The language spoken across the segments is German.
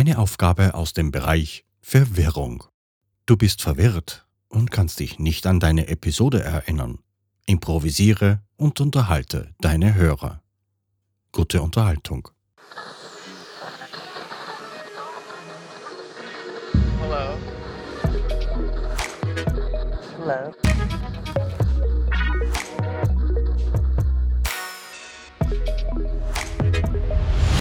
Eine Aufgabe aus dem Bereich Verwirrung. Du bist verwirrt und kannst dich nicht an deine Episode erinnern. Improvisiere und unterhalte deine Hörer. Gute Unterhaltung. Hello. Hello.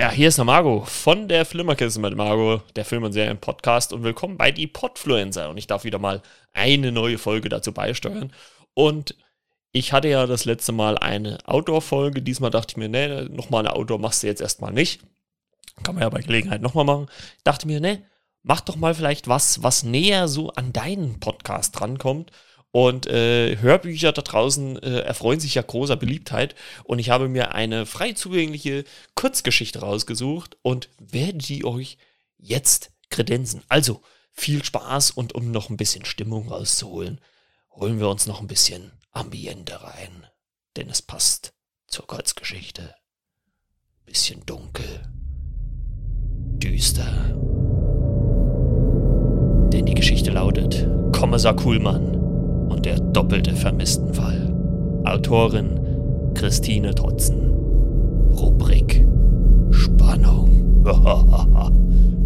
Ja, hier ist der Marco von der Flimmerkiste mit Marco, der Film- und Serien-Podcast und willkommen bei die Podfluencer. Und ich darf wieder mal eine neue Folge dazu beisteuern. Und ich hatte ja das letzte Mal eine Outdoor-Folge. Diesmal dachte ich mir, nee, nochmal eine Outdoor machst du jetzt erstmal nicht. Kann man ja bei Gelegenheit nochmal machen. Dachte mir, nee, mach doch mal vielleicht was, was näher so an deinen Podcast drankommt. Und äh, Hörbücher da draußen äh, erfreuen sich ja großer Beliebtheit. Und ich habe mir eine frei zugängliche Kurzgeschichte rausgesucht und werde die euch jetzt kredenzen. Also viel Spaß und um noch ein bisschen Stimmung rauszuholen, holen wir uns noch ein bisschen Ambiente rein. Denn es passt zur Kurzgeschichte. Bisschen dunkel. Düster. Denn die Geschichte lautet Kommissar Kuhlmann der doppelte Vermisstenfall. Autorin Christine Trotzen. Rubrik Spannung.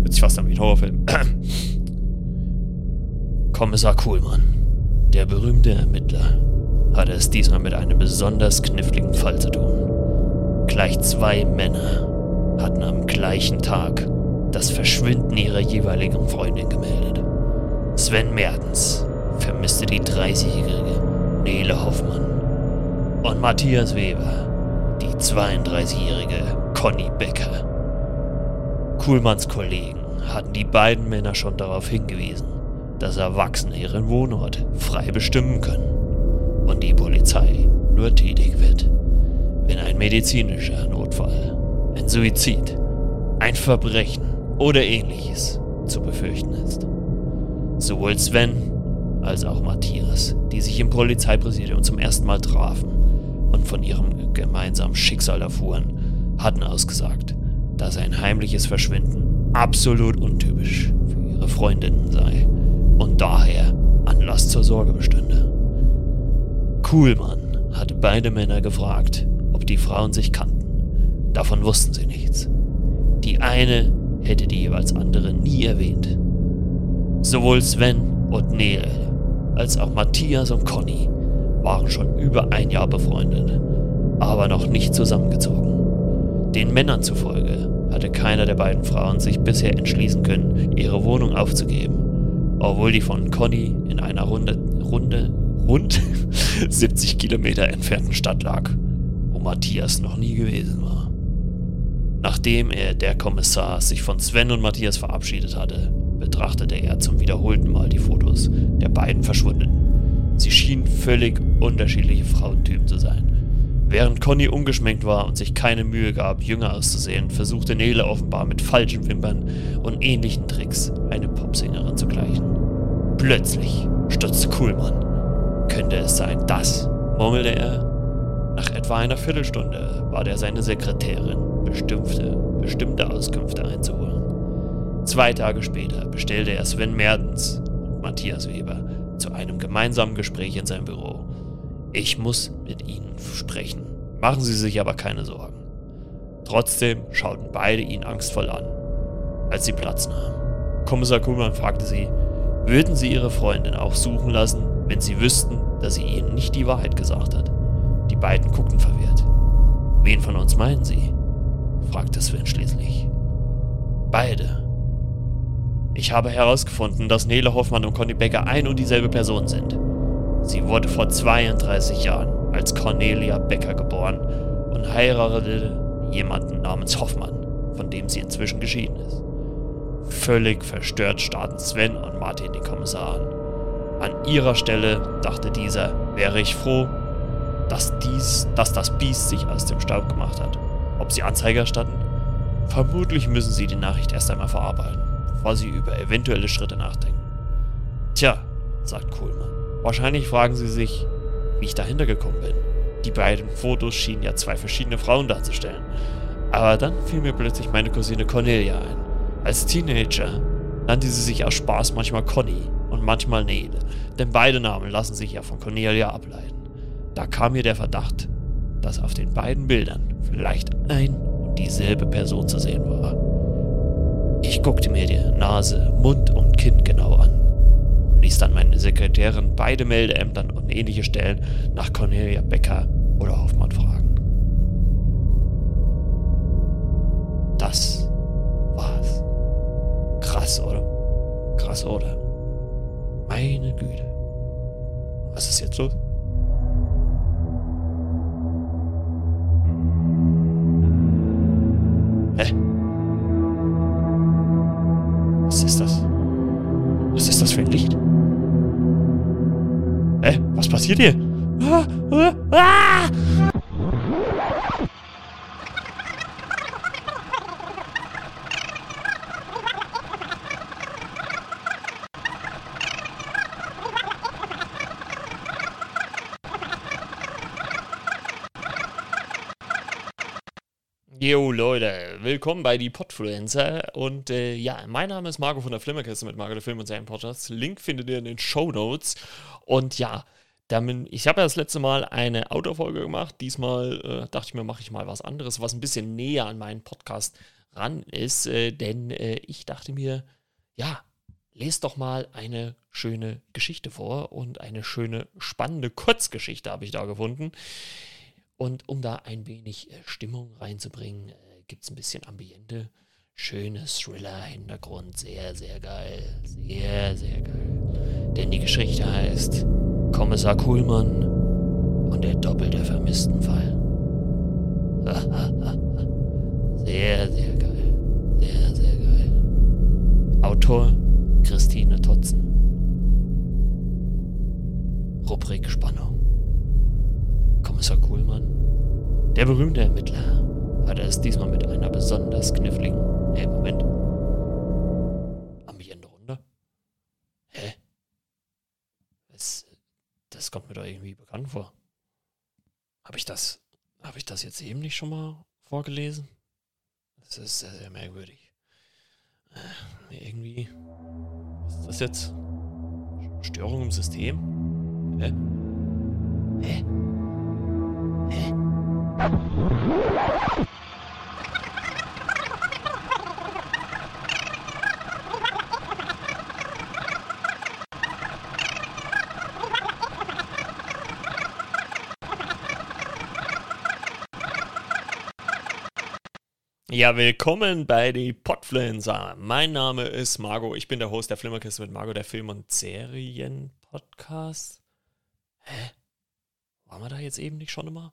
Hört sich fast an wie ein Horrorfilm. Kommissar Kuhlmann, der berühmte Ermittler, hatte es diesmal mit einem besonders kniffligen Fall zu tun. Gleich zwei Männer hatten am gleichen Tag das Verschwinden ihrer jeweiligen Freundin gemeldet. Sven Mertens vermisste die 30-jährige Nele Hoffmann und Matthias Weber die 32-jährige Conny Becker. Kuhlmanns Kollegen hatten die beiden Männer schon darauf hingewiesen, dass Erwachsene ihren Wohnort frei bestimmen können und die Polizei nur tätig wird, wenn ein medizinischer Notfall, ein Suizid, ein Verbrechen oder ähnliches zu befürchten ist. Sowohl Sven als auch Matthias, die sich im Polizeipräsidium zum ersten Mal trafen und von ihrem gemeinsamen Schicksal erfuhren, hatten ausgesagt, dass ein heimliches Verschwinden absolut untypisch für ihre Freundinnen sei und daher Anlass zur Sorge bestünde. Kuhlmann hatte beide Männer gefragt, ob die Frauen sich kannten. Davon wussten sie nichts. Die eine hätte die jeweils andere nie erwähnt. Sowohl Sven und Nele als auch Matthias und Conny waren schon über ein Jahr befreundet, aber noch nicht zusammengezogen. Den Männern zufolge hatte keiner der beiden Frauen sich bisher entschließen können, ihre Wohnung aufzugeben, obwohl die von Conny in einer Runde, Runde, rund 70 Kilometer entfernten Stadt lag, wo Matthias noch nie gewesen war. Nachdem er, der Kommissar, sich von Sven und Matthias verabschiedet hatte, betrachtete er zum wiederholten Mal die Fotos der beiden Verschwundenen. Sie schienen völlig unterschiedliche Frauentypen zu sein. Während Conny ungeschminkt war und sich keine Mühe gab, jünger auszusehen, versuchte Nele offenbar mit falschen Wimpern und ähnlichen Tricks eine Popsängerin zu gleichen. Plötzlich stürzte Kuhlmann. Könnte es sein, das? murmelte er. Nach etwa einer Viertelstunde bat er seine Sekretärin, bestimmte, bestimmte Auskünfte einzuholen. Zwei Tage später bestellte er Sven Mertens und Matthias Weber zu einem gemeinsamen Gespräch in seinem Büro. Ich muss mit Ihnen sprechen. Machen Sie sich aber keine Sorgen. Trotzdem schauten beide ihn angstvoll an, als sie Platz nahmen. Kommissar Kuhlmann fragte sie, würden Sie Ihre Freundin auch suchen lassen, wenn Sie wüssten, dass sie Ihnen nicht die Wahrheit gesagt hat? Die beiden guckten verwirrt. Wen von uns meinen Sie? fragte Sven schließlich. Beide. Ich habe herausgefunden, dass Nele Hoffmann und Conny Becker ein und dieselbe Person sind. Sie wurde vor 32 Jahren als Cornelia Becker geboren und heiratete jemanden namens Hoffmann, von dem sie inzwischen geschieden ist. Völlig verstört starrten Sven und Martin den Kommissar an. An ihrer Stelle, dachte dieser, wäre ich froh, dass, dies, dass das Biest sich aus dem Staub gemacht hat. Ob sie Anzeige erstatten? Vermutlich müssen sie die Nachricht erst einmal verarbeiten, bevor sie über eventuelle Schritte nachdenken. Tja, sagt Kohlmann. Wahrscheinlich fragen sie sich, wie ich dahinter gekommen bin. Die beiden Fotos schienen ja zwei verschiedene Frauen darzustellen. Aber dann fiel mir plötzlich meine Cousine Cornelia ein. Als Teenager nannte sie sich aus Spaß manchmal Conny und manchmal Nele, denn beide Namen lassen sich ja von Cornelia ableiten. Da kam mir der Verdacht, dass auf den beiden Bildern vielleicht ein und dieselbe Person zu sehen war. Ich guckte mir die Nase, Mund und Kinn genau an und ließ dann meine Sekretärin beide Meldeämtern und ähnliche Stellen nach Cornelia Becker oder Hoffmann fragen. Das war's. Krass, oder? Krass, oder? Meine Güte. Was ist jetzt los? Was passiert hier? Ah! Ah! ah! Jo Leute, willkommen bei die Podfluencer und äh, ja, mein Name ist Marco von der Flimmerkiste mit Marco der Film und seinen Podcast. Link findet ihr in den Show Notes und ja, damit, ich habe ja das letzte Mal eine Outdoor-Folge gemacht. Diesmal äh, dachte ich mir, mache ich mal was anderes, was ein bisschen näher an meinen Podcast ran ist, äh, denn äh, ich dachte mir, ja, lest doch mal eine schöne Geschichte vor und eine schöne, spannende Kurzgeschichte habe ich da gefunden. Und um da ein wenig äh, Stimmung reinzubringen, äh, gibt es ein bisschen Ambiente. Schönes Thriller-Hintergrund, sehr, sehr geil. Sehr, sehr geil. Denn die Geschichte heißt Kommissar Kuhlmann und der Doppel der vermissten Fall. sehr, sehr geil. Sehr, sehr geil. Autor Christine Totzen. Rubrik Spannung. Kommissar Kuhlmann, der berühmte Ermittler, hatte es diesmal mit einer besonders kniffligen. Hä, Moment. Kommt mir doch irgendwie bekannt vor. Habe ich das. Habe ich das jetzt eben nicht schon mal vorgelesen? Das ist sehr, sehr merkwürdig. Äh, irgendwie. Was ist das jetzt? Störung im System? Hä? Hä? Ja, willkommen bei die Podfluencer. Mein Name ist Margot. Ich bin der Host der Flimmerkiste mit Margot, der Film- und Serien-Podcast. Hä? Waren wir da jetzt eben nicht schon immer?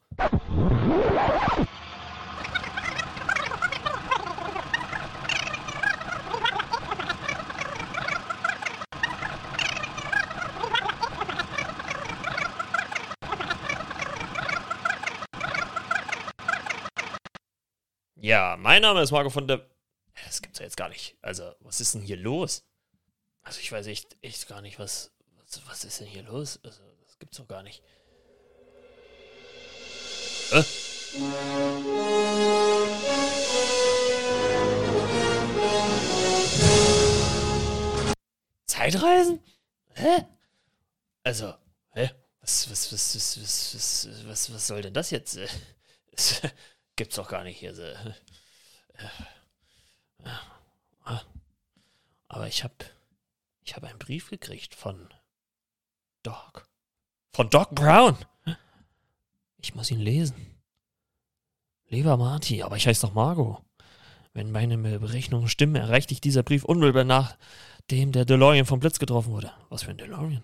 Ja, mein Name ist Marco von der. Das gibt's ja jetzt gar nicht. Also, was ist denn hier los? Also, ich weiß echt, echt gar nicht, was, was, was ist denn hier los? Also, das gibt's doch gar nicht. Äh? Zeitreisen? Hä? Also, hä? Was, was, was, was, was, was, was, was soll denn das jetzt? Gibt's doch gar nicht hier. So. Aber ich hab, ich hab einen Brief gekriegt von Doc. Von Doc Brown. Ich muss ihn lesen. Lieber Marty, aber ich heiße doch Margot. Wenn meine Berechnungen stimmen, erreicht dich dieser Brief unmittelbar nachdem der DeLorean vom Blitz getroffen wurde. Was für ein DeLorean?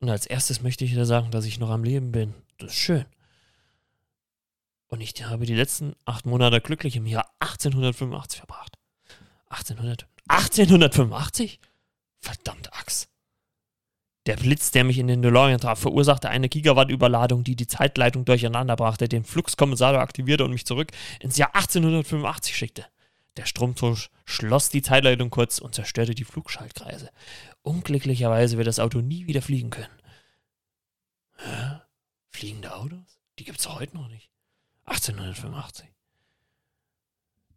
Und als erstes möchte ich dir sagen, dass ich noch am Leben bin. Das ist schön. Und ich habe die letzten acht Monate glücklich im Jahr 1885 verbracht. 1800, 1885? Verdammt Axt. Der Blitz, der mich in den DeLorean traf, verursachte eine Gigawatt-Überladung, die die Zeitleitung durcheinander brachte, den Fluxkompensator aktivierte und mich zurück ins Jahr 1885 schickte. Der Stromtausch schloss die Zeitleitung kurz und zerstörte die Flugschaltkreise. Unglücklicherweise wird das Auto nie wieder fliegen können. Hä? Fliegende Autos? Die gibt's heute noch nicht. 1885.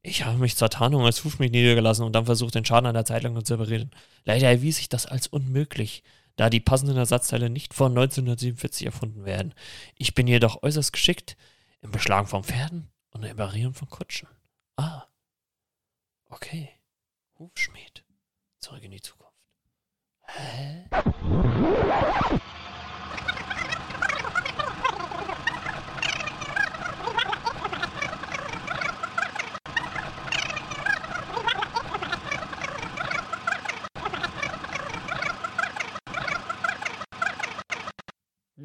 Ich habe mich zur Tarnung als Hufschmied niedergelassen und dann versucht, den Schaden an der Zeitleitung zu reparieren. Leider erwies sich das als unmöglich, da die passenden Ersatzteile nicht vor 1947 erfunden werden. Ich bin jedoch äußerst geschickt im Beschlagen von Pferden und im Reparieren von Kutschen. Ah. Okay. Hufschmied. Zurück in die Zukunft. Hä?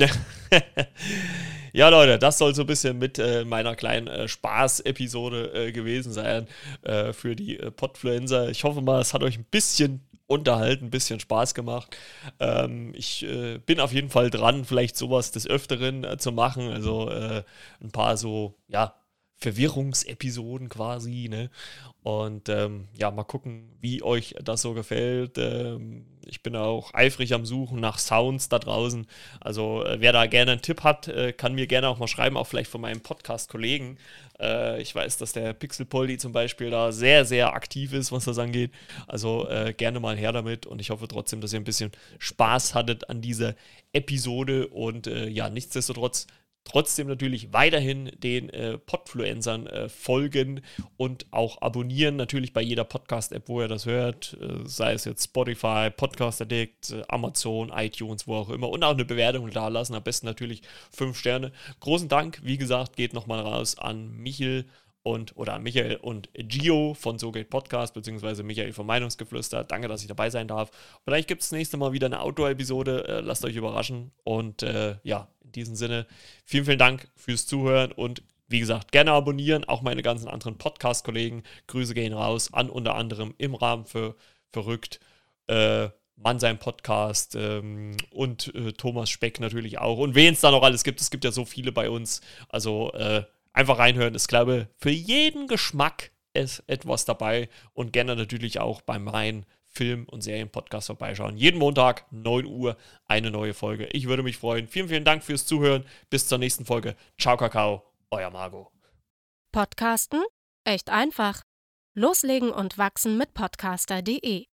ja, Leute, das soll so ein bisschen mit äh, meiner kleinen äh, Spaß-Episode äh, gewesen sein äh, für die äh, Podfluencer. Ich hoffe mal, es hat euch ein bisschen unterhalten, ein bisschen Spaß gemacht. Ähm, ich äh, bin auf jeden Fall dran, vielleicht sowas des Öfteren äh, zu machen. Also ein paar so, ja, Verwirrungsepisoden quasi. Ne? Und ähm, ja, mal gucken, wie euch das so gefällt. Ähm, ich bin auch eifrig am Suchen nach Sounds da draußen. Also äh, wer da gerne einen Tipp hat, äh, kann mir gerne auch mal schreiben, auch vielleicht von meinem Podcast-Kollegen. Äh, ich weiß, dass der Pixel Polly zum Beispiel da sehr, sehr aktiv ist, was das angeht. Also äh, gerne mal her damit und ich hoffe trotzdem, dass ihr ein bisschen Spaß hattet an dieser Episode und äh, ja, nichtsdestotrotz Trotzdem natürlich weiterhin den äh, Podfluencern äh, folgen und auch abonnieren. Natürlich bei jeder Podcast-App, wo ihr das hört, äh, sei es jetzt Spotify, Podcast Addict, äh, Amazon, iTunes, wo auch immer. Und auch eine Bewertung da lassen. Am besten natürlich fünf Sterne. Großen Dank, wie gesagt, geht nochmal raus an Michel und oder Michael und Gio von So geht Podcast, beziehungsweise Michael vom Meinungsgeflüster. Danke, dass ich dabei sein darf. Vielleicht gibt es das nächste Mal wieder eine Outdoor-Episode. Äh, lasst euch überraschen. Und äh, ja, in diesem Sinne, vielen, vielen Dank fürs Zuhören und wie gesagt, gerne abonnieren, auch meine ganzen anderen Podcast-Kollegen. Grüße gehen raus an unter anderem im Rahmen für Verrückt, äh, Mann sein Podcast ähm, und äh, Thomas Speck natürlich auch. Und wen es da noch alles gibt, es gibt ja so viele bei uns. Also äh, einfach reinhören. Ich glaube, für jeden Geschmack ist etwas dabei und gerne natürlich auch beim Rhein Film- und Serienpodcast vorbeischauen. Jeden Montag, 9 Uhr, eine neue Folge. Ich würde mich freuen. Vielen, vielen Dank fürs Zuhören. Bis zur nächsten Folge. Ciao, Kakao. Euer Margot. Podcasten? Echt einfach. Loslegen und wachsen mit podcaster.de